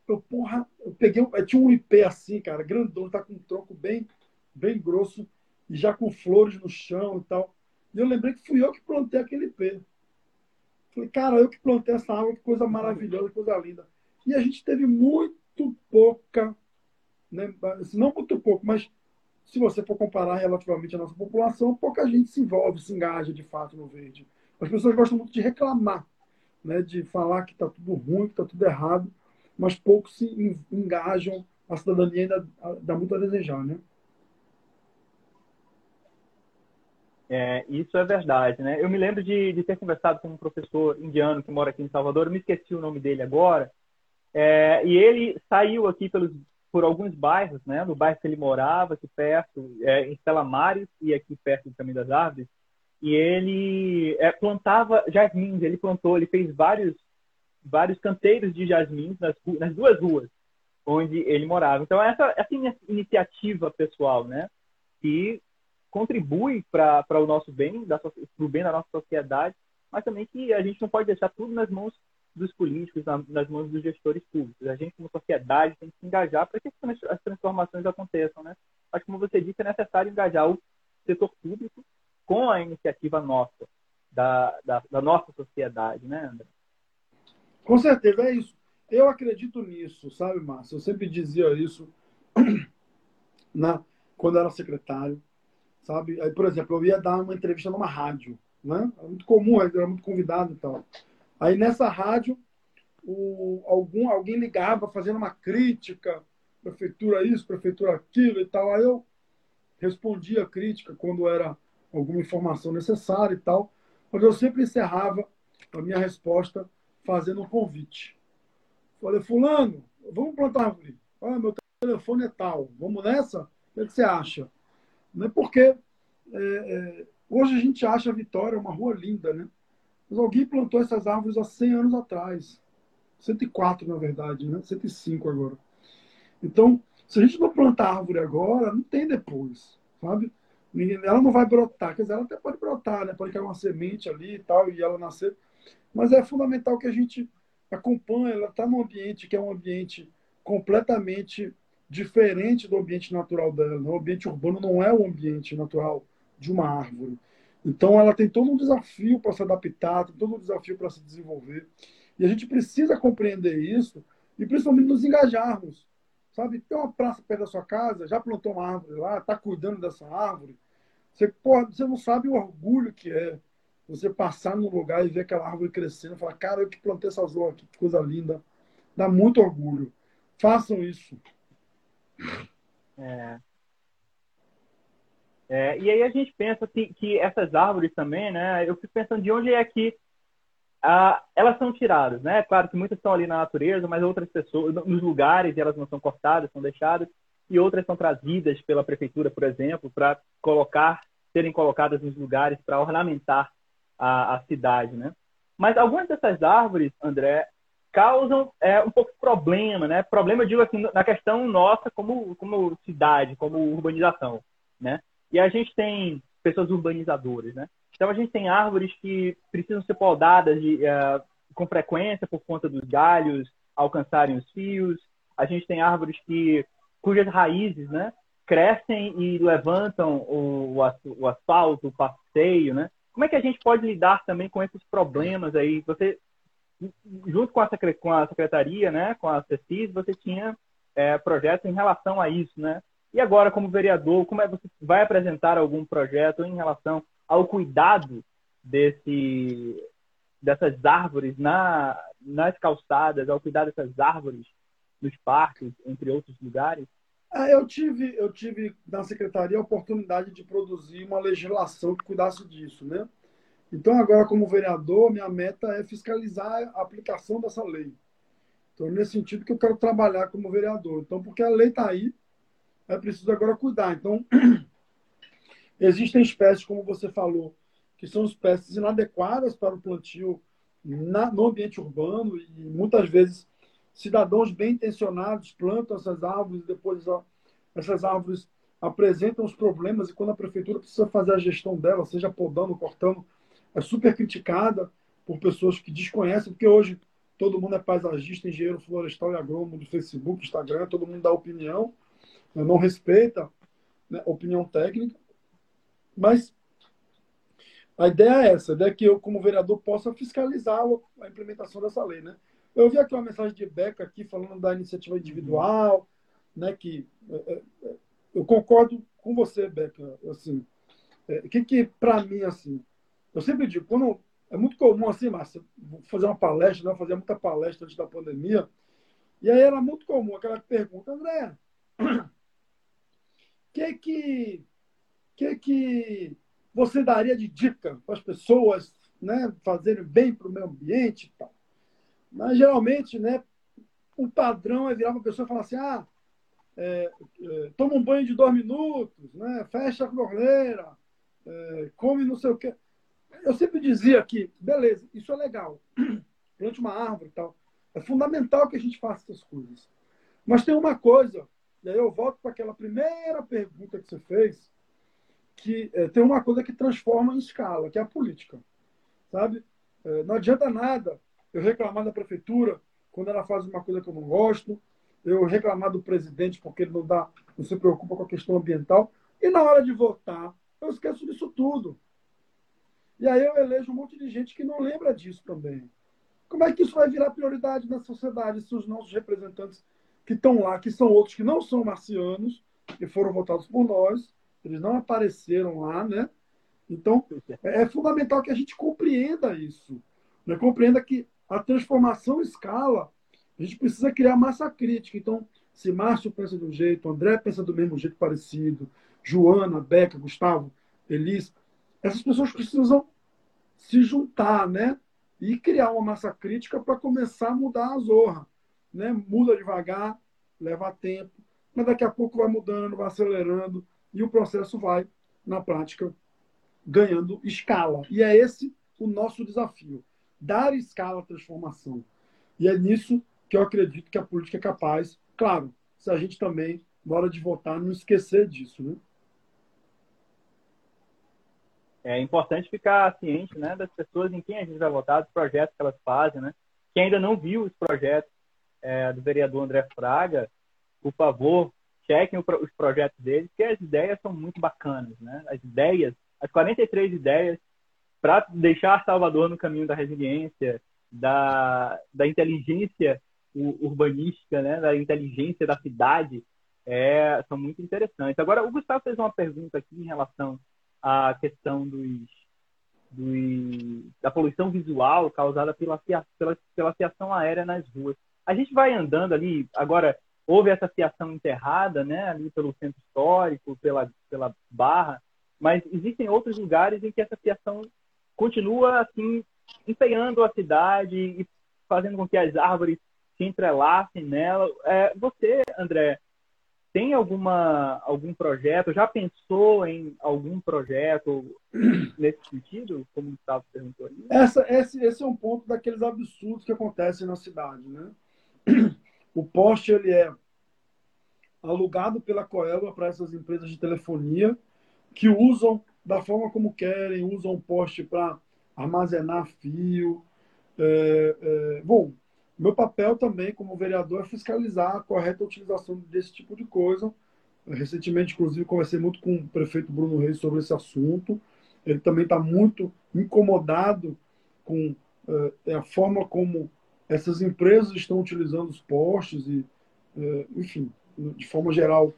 Speaker 3: eu, porra, eu peguei. Eu tinha um IP assim, cara, grandão, tá com um tronco bem, bem grosso e já com flores no chão e tal. E eu lembrei que fui eu que plantei aquele IP. Falei, cara, eu que plantei essa árvore, que coisa maravilhosa, que coisa linda. E a gente teve muito pouca, né, não muito pouco, mas se você for comparar relativamente a nossa população, pouca gente se envolve, se engaja de fato no verde. As pessoas gostam muito de reclamar. Né, de falar que está tudo ruim, que está tudo errado, mas poucos se engajam, a cidadania ainda dá muito a desejar, né?
Speaker 2: É, isso é verdade, né? Eu me lembro de, de, ter conversado com um professor indiano que mora aqui em Salvador, me esqueci o nome dele agora, é, e ele saiu aqui pelos, por alguns bairros, né? No bairro que ele morava, aqui perto, é, em Stella Maris e aqui perto do Caminho das Árvores, e ele é, plantava jasmins, ele plantou, ele fez vários vários canteiros de jasmins nas, nas duas ruas onde ele morava. Então essa essa iniciativa pessoal, né, que contribui para o nosso bem, para o bem da nossa sociedade, mas também que a gente não pode deixar tudo nas mãos dos políticos, nas mãos dos gestores públicos. A gente, como sociedade, tem que se engajar para que as transformações aconteçam. Né? Mas, como você disse, é necessário engajar o setor público com a iniciativa nossa, da, da, da nossa sociedade, né, André?
Speaker 3: Com certeza, é isso. Eu acredito nisso, sabe, Márcio? Eu sempre dizia isso na, quando era secretário, sabe? Aí, por exemplo, eu ia dar uma entrevista numa rádio, né? Era muito comum, era muito convidado e tal. Aí nessa rádio, o, algum, alguém ligava fazendo uma crítica, prefeitura isso, prefeitura aquilo e tal. Aí eu respondia a crítica quando era alguma informação necessária e tal, mas eu sempre encerrava a minha resposta fazendo um convite. Falei, fulano, vamos plantar árvore. Ah, meu telefone é tal, vamos nessa? O que, você acha? Não é porque é, é, hoje a gente acha a Vitória uma rua linda, né? Mas alguém plantou essas árvores há 100 anos atrás. 104, na verdade, né? 105 agora. Então, se a gente não plantar árvore agora, não tem depois, sabe? Ela não vai brotar, quer dizer, ela até pode brotar, né? Pode cair uma semente ali e tal, e ela nascer. Mas é fundamental que a gente acompanhe, ela está num ambiente que é um ambiente completamente diferente do ambiente natural dela. Né? O ambiente urbano não é o ambiente natural de uma árvore. Então, ela tem todo um desafio para se adaptar, tem todo um desafio para se desenvolver. E a gente precisa compreender isso e, principalmente, nos engajarmos. Sabe, tem uma praça perto da sua casa, já plantou uma árvore lá, está cuidando dessa árvore. Você, porra, você não sabe o orgulho que é você passar num lugar e ver aquela árvore crescendo, falar, cara, eu que plantei essa zona aqui, que coisa linda. Dá muito orgulho. Façam isso.
Speaker 2: É. É, e aí a gente pensa que, que essas árvores também, né? Eu fico pensando de onde é que ah, elas são tiradas, né? Claro que muitas estão ali na natureza, mas outras pessoas, nos lugares, elas não são cortadas, são deixadas, e outras são trazidas pela prefeitura, por exemplo, para colocar, serem colocadas nos lugares para ornamentar a, a, cidade, né? Mas algumas dessas árvores, André, causam é, um pouco de problema, né? Problema, eu digo assim, na questão nossa como, como cidade, como urbanização, né? E a gente tem pessoas urbanizadoras, né? Então a gente tem árvores que precisam ser podadas de, uh, com frequência por conta dos galhos alcançarem os fios. A gente tem árvores que cujas raízes, né, crescem e levantam o, o, asfalto, o passeio, né? Como é que a gente pode lidar também com esses problemas aí? Você, junto com a, com a secretaria, né, com a CECIS, você tinha é, projetos em relação a isso, né? E agora, como vereador, como é que você vai apresentar algum projeto em relação ao cuidado desse, dessas árvores na, nas calçadas, ao cuidar dessas árvores nos parques, entre outros lugares?
Speaker 3: Ah, eu tive, eu tive na secretaria a oportunidade de produzir uma legislação que cuidasse disso, né? Então, agora, como vereador, minha meta é fiscalizar a aplicação dessa lei. Então, nesse sentido que eu quero trabalhar como vereador. Então, porque a lei está aí, é preciso agora cuidar. Então, Existem espécies, como você falou, que são espécies inadequadas para o plantio na, no ambiente urbano e muitas vezes cidadãos bem intencionados plantam essas árvores depois essas árvores apresentam os problemas e quando a prefeitura precisa fazer a gestão dela, seja podando, cortando, é super criticada por pessoas que desconhecem, porque hoje todo mundo é paisagista, engenheiro florestal e agrônomo do Facebook, Instagram, todo mundo dá opinião, né, não respeita né, opinião técnica. Mas a ideia é essa, a ideia é que eu, como vereador, possa fiscalizar a implementação dessa lei, né? Eu vi aqui uma mensagem de Beca aqui falando da iniciativa individual, né? Que é, é, é eu concordo com você, Beca, assim, é, que que para mim assim, eu sempre digo, quando é muito comum assim, Márcia, fazer uma palestra, né? fazer muita palestra antes da pandemia, e aí era muito comum aquela pergunta, André, que que, que que você daria de dica para as pessoas né, fazerem bem para o meio ambiente e tal? Mas geralmente, né, o padrão é virar para a pessoa e falar assim, ah, é, é, toma um banho de dois minutos, né, fecha a torneira, é, come não sei o quê. Eu sempre dizia que, beleza, isso é legal, plante uma árvore e tal. É fundamental que a gente faça essas coisas. Mas tem uma coisa, e aí eu volto para aquela primeira pergunta que você fez, que é, tem uma coisa que transforma em escala, que é a política. Sabe? É, não adianta nada eu reclamar da prefeitura quando ela faz uma coisa que eu não gosto, eu reclamar do presidente porque ele não dá, não se preocupa com a questão ambiental, e na hora de votar, eu esqueço disso tudo. E aí eu elejo um monte de gente que não lembra disso também. Como é que isso vai virar prioridade na sociedade se os nossos representantes que estão lá, que são outros que não são marcianos, que foram votados por nós, eles não apareceram lá, né? Então, é, é fundamental que a gente compreenda isso. Né? Compreenda que a transformação escala, a gente precisa criar massa crítica. Então, se Márcio pensa de um jeito, André pensa do mesmo jeito parecido, Joana, Beca, Gustavo, Elis, essas pessoas precisam se juntar, né? E criar uma massa crítica para começar a mudar a zorra. Né? Muda devagar, leva tempo, mas daqui a pouco vai mudando, vai acelerando e o processo vai, na prática, ganhando escala. E é esse o nosso desafio dar escala à transformação. E é nisso que eu acredito que a política é capaz, claro, se a gente também, na hora de votar, não esquecer disso. Né?
Speaker 2: É importante ficar ciente né, das pessoas em quem a gente vai votar, dos projetos que elas fazem. Né? Quem ainda não viu os projetos é, do vereador André Fraga, por favor, chequem os projetos dele, porque as ideias são muito bacanas. Né? As ideias, as 43 ideias para deixar Salvador no caminho da resiliência, da, da inteligência urbanística, né, da inteligência da cidade, é, são muito interessantes. Agora, o Gustavo fez uma pergunta aqui em relação à questão dos, dos da poluição visual causada pela, pela, pela fiação aérea nas ruas. A gente vai andando ali, agora houve essa fiação enterrada, né, ali pelo centro histórico, pela, pela barra, mas existem outros lugares em que essa fiação continua assim empenhando a cidade e fazendo com que as árvores se entrelacem nela. É, você, André, tem alguma algum projeto? Já pensou em algum projeto nesse sentido, como o Gustavo perguntou ali?
Speaker 3: Essa, esse, esse é um ponto daqueles absurdos que acontecem na cidade, né? O poste ele é alugado pela Coelba para essas empresas de telefonia que usam da forma como querem, usam poste para armazenar fio. É, é, bom, meu papel também como vereador é fiscalizar a correta utilização desse tipo de coisa. Recentemente, inclusive, conversei muito com o prefeito Bruno Reis sobre esse assunto. Ele também está muito incomodado com é, a forma como essas empresas estão utilizando os postes e, é, enfim, de forma geral,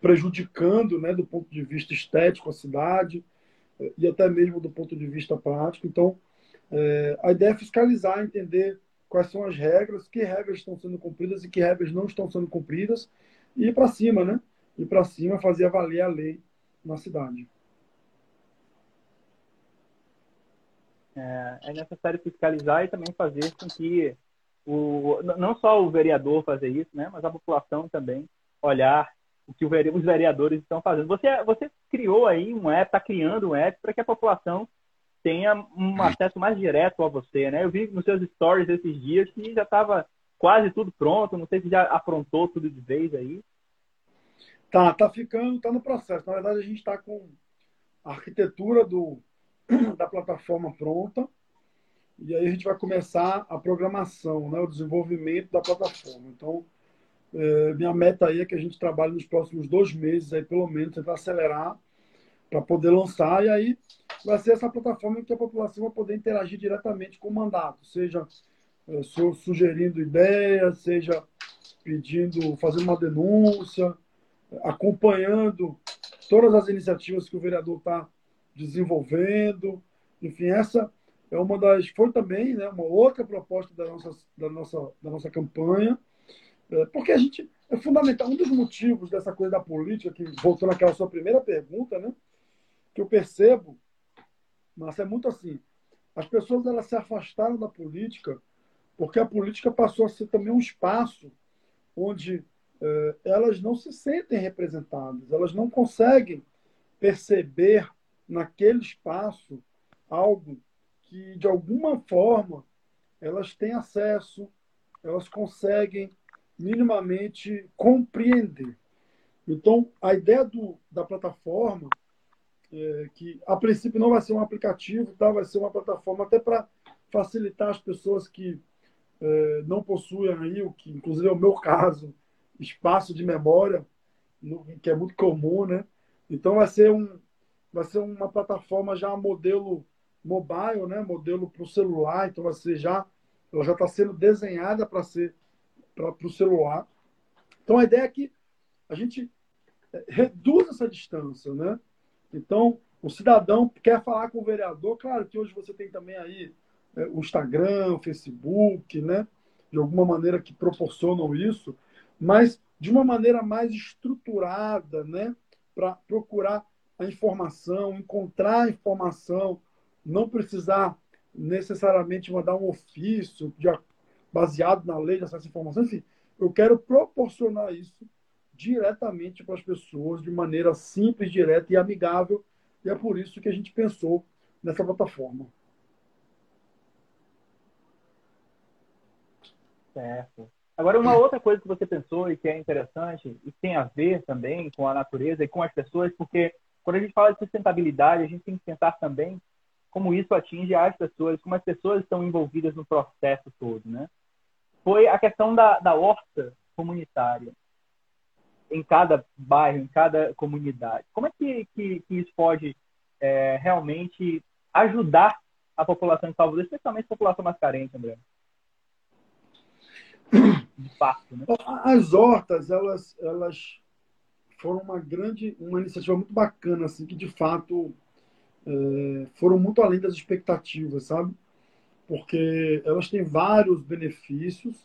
Speaker 3: prejudicando, né, do ponto de vista estético, a cidade e até mesmo do ponto de vista prático. Então, é, a ideia é fiscalizar, entender quais são as regras, que regras estão sendo cumpridas e que regras não estão sendo cumpridas, e ir para cima, né? Ir para cima, fazer valer a lei na cidade.
Speaker 2: É, é necessário fiscalizar e também fazer com que o, não só o vereador fazer isso, né, mas a população também olhar o que os vereadores estão fazendo. Você, você criou aí um app, está criando um app para que a população tenha um acesso mais direto a você, né? Eu vi nos seus stories esses dias que já estava quase tudo pronto, não sei se já aprontou tudo de vez aí.
Speaker 3: Tá, tá ficando, tá no processo. Na verdade, a gente está com a arquitetura do, da plataforma pronta e aí a gente vai começar a programação, né, o desenvolvimento da plataforma. Então, é, minha meta aí é que a gente trabalhe nos próximos dois meses, aí pelo menos, tentar acelerar para poder lançar. E aí vai ser essa plataforma em que a população vai poder interagir diretamente com o mandato, seja é, sugerindo ideias, seja pedindo, fazendo uma denúncia, acompanhando todas as iniciativas que o vereador está desenvolvendo. Enfim, essa é uma das, foi também né, uma outra proposta da nossa, da nossa, da nossa campanha, porque a gente, é fundamental, um dos motivos dessa coisa da política, que voltou naquela sua primeira pergunta, né, que eu percebo, mas é muito assim, as pessoas elas se afastaram da política porque a política passou a ser também um espaço onde é, elas não se sentem representadas, elas não conseguem perceber naquele espaço algo que, de alguma forma, elas têm acesso, elas conseguem minimamente compreender. Então, a ideia do, da plataforma, é, que a princípio não vai ser um aplicativo, tá? vai ser uma plataforma até para facilitar as pessoas que é, não possuem aí, o que inclusive é o meu caso, espaço de memória, no, que é muito comum, né? Então vai ser um vai ser uma plataforma já modelo mobile, né? Modelo para o celular, então vai ser já ela já está sendo desenhada para ser para o celular. Então a ideia é que a gente é, reduz essa distância, né? Então o cidadão quer falar com o vereador, claro que hoje você tem também aí é, o Instagram, o Facebook, né? De alguma maneira que proporcionam isso, mas de uma maneira mais estruturada, né? Para procurar a informação, encontrar a informação, não precisar necessariamente mandar um ofício de, baseado na lei de acesso à informação. Enfim, eu quero proporcionar isso diretamente para as pessoas de maneira simples, direta e amigável. E é por isso que a gente pensou nessa plataforma.
Speaker 2: Certo. Agora, uma outra coisa que você pensou e que é interessante e tem a ver também com a natureza e com as pessoas, porque quando a gente fala de sustentabilidade, a gente tem que pensar também como isso atinge as pessoas, como as pessoas estão envolvidas no processo todo, né? Foi a questão da, da horta comunitária em cada bairro, em cada comunidade. Como é que, que, que isso pode é, realmente ajudar a população de Salvador, especialmente a população mais carente, André?
Speaker 3: de fato. Né? As hortas, elas, elas foram uma grande, uma iniciativa muito bacana, assim, que de fato é, foram muito além das expectativas, sabe? Porque elas têm vários benefícios,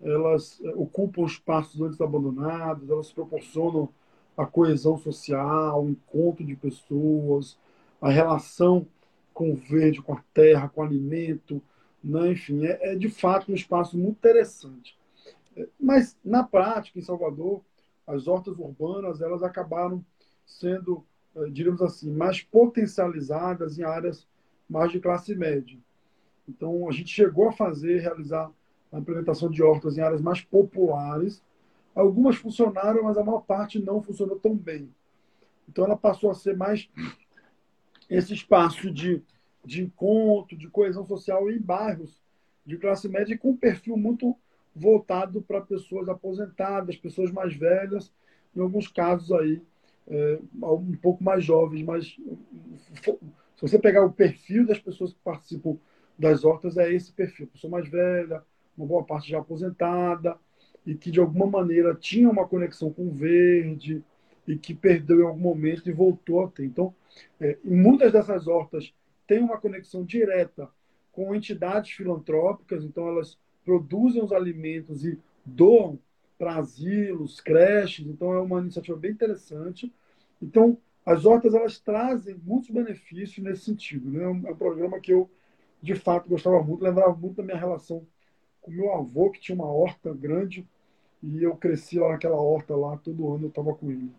Speaker 3: elas é, ocupam espaços antes abandonados, elas proporcionam a coesão social, o encontro de pessoas, a relação com o verde, com a terra, com o alimento, né? Enfim, é, é de fato um espaço muito interessante. Mas, na prática, em Salvador, as hortas urbanas elas acabaram sendo, diríamos assim, mais potencializadas em áreas mais de classe média. Então, a gente chegou a fazer, realizar a implementação de hortas em áreas mais populares. Algumas funcionaram, mas a maior parte não funcionou tão bem. Então, ela passou a ser mais esse espaço de de encontro, de coesão social em bairros de classe média com um perfil muito voltado para pessoas aposentadas, pessoas mais velhas, em alguns casos aí é, um pouco mais jovens, mas se você pegar o perfil das pessoas que participam das hortas, é esse perfil, pessoa mais velha, uma boa parte já aposentada, e que de alguma maneira tinha uma conexão com o verde, e que perdeu em algum momento e voltou a ter. Então, é, muitas dessas hortas têm uma conexão direta com entidades filantrópicas, então elas produzem os alimentos e doam para asilos, creches, então é uma iniciativa bem interessante. Então, as hortas elas trazem muitos benefícios nesse sentido. Né? É um é programa que eu, de fato, gostava muito, lembrava muito da minha relação com meu avô, que tinha uma horta grande, e eu cresci lá naquela horta lá, todo ano eu estava com ele.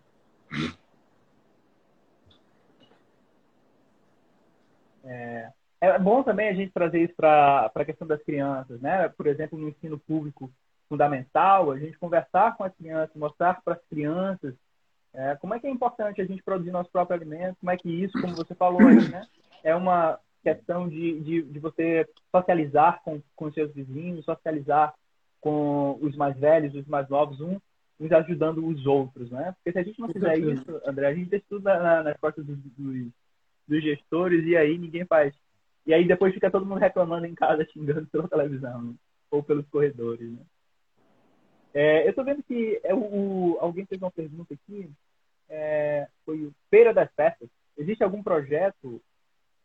Speaker 2: É, é bom também a gente trazer isso para a questão das crianças, né? Por exemplo, no ensino público fundamental, a gente conversar com as crianças, mostrar para as crianças é, como é que é importante a gente produzir nosso próprio alimento, como é que isso, como você falou aí, né? É uma questão de, de, de você socializar com, com seus vizinhos, socializar com os mais velhos, os mais novos, um, uns ajudando os outros, né? Porque se a gente não fizer isso, André, a gente deixa tudo na, nas costas dos, dos dos gestores e aí ninguém faz. E aí depois fica todo mundo reclamando em casa, xingando pela televisão, né? ou pelos corredores. Né? É, eu estou vendo que é o, alguém fez uma pergunta aqui, é, foi o Feira das Festas. Existe algum projeto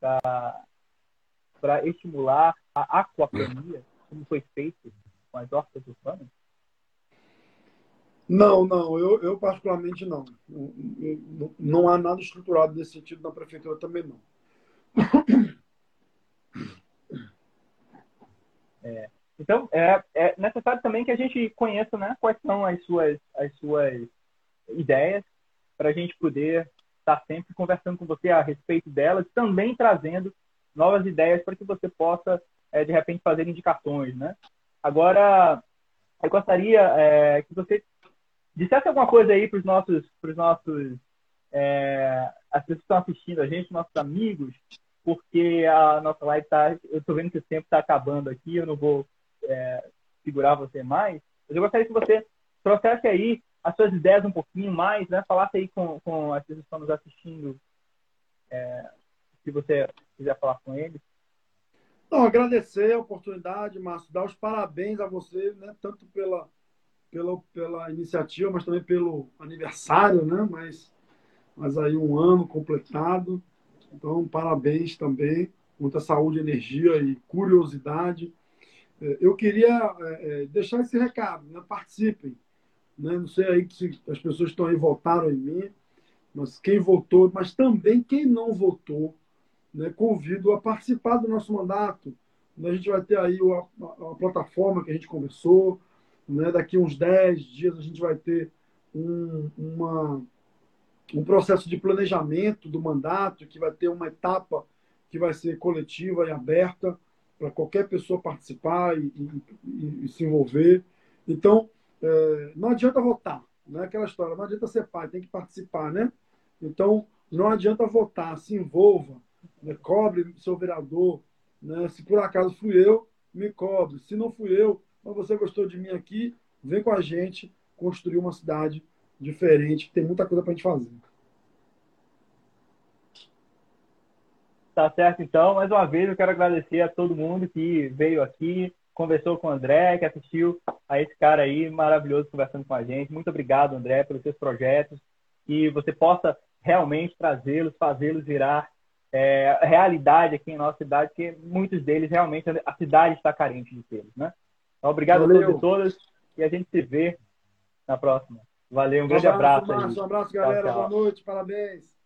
Speaker 2: para estimular a aquaponia, como foi feito com as hortas urbanas?
Speaker 3: Não, não, eu, eu particularmente não. Não, não. não, há nada estruturado nesse sentido na prefeitura também não.
Speaker 2: É, então, é, é, necessário também que a gente conheça né, quais são as suas, as suas ideias para a gente poder estar sempre conversando com você a respeito delas, também trazendo novas ideias para que você possa, é, de repente, fazer indicações. Né? Agora, eu gostaria é, que você dissesse alguma coisa aí para os nossos, pros nossos é, as pessoas que estão assistindo a gente, nossos amigos, porque a nossa live está, eu estou vendo que o tempo está acabando aqui, eu não vou é, segurar você mais, mas eu gostaria que você trouxesse aí as suas ideias um pouquinho mais, né? Falasse aí com, com as pessoas que estão nos assistindo, é, se você quiser falar com eles.
Speaker 3: Não, agradecer a oportunidade, Márcio, dar os parabéns a você, né? Tanto pela pela, pela iniciativa, mas também pelo aniversário, né? Mas, mas aí um ano completado. Então, parabéns também. Muita saúde, energia e curiosidade. É, eu queria é, é, deixar esse recado, né? participem. Né? Não sei aí se as pessoas estão aí votaram em mim, mas quem votou, mas também quem não votou, né? convido a participar do nosso mandato. A gente vai ter aí a plataforma que a gente conversou, né? Daqui uns 10 dias a gente vai ter um, uma, um processo de planejamento do mandato, que vai ter uma etapa que vai ser coletiva e aberta para qualquer pessoa participar e, e, e se envolver. Então, é, não adianta votar, não é aquela história, não adianta ser pai, tem que participar, né? Então, não adianta votar, se envolva, né? cobre seu vereador, né? se por acaso fui eu, me cobre, se não fui eu, mas você gostou de mim aqui, vem com a gente construir uma cidade diferente, tem muita coisa para a gente fazer.
Speaker 2: Tá certo, então. Mais uma vez, eu quero agradecer a todo mundo que veio aqui, conversou com o André, que assistiu a esse cara aí maravilhoso conversando com a gente. Muito obrigado, André, pelos seus projetos. Que você possa realmente trazê-los, fazê-los virar é, realidade aqui em nossa cidade, que muitos deles realmente a cidade está carente de tê-los, né? Então, obrigado Valeu. a todos e todas e a gente se vê na próxima. Valeu, um, um grande abraço.
Speaker 3: abraço, um abraço, galera. Tchau, tchau. Boa noite, parabéns.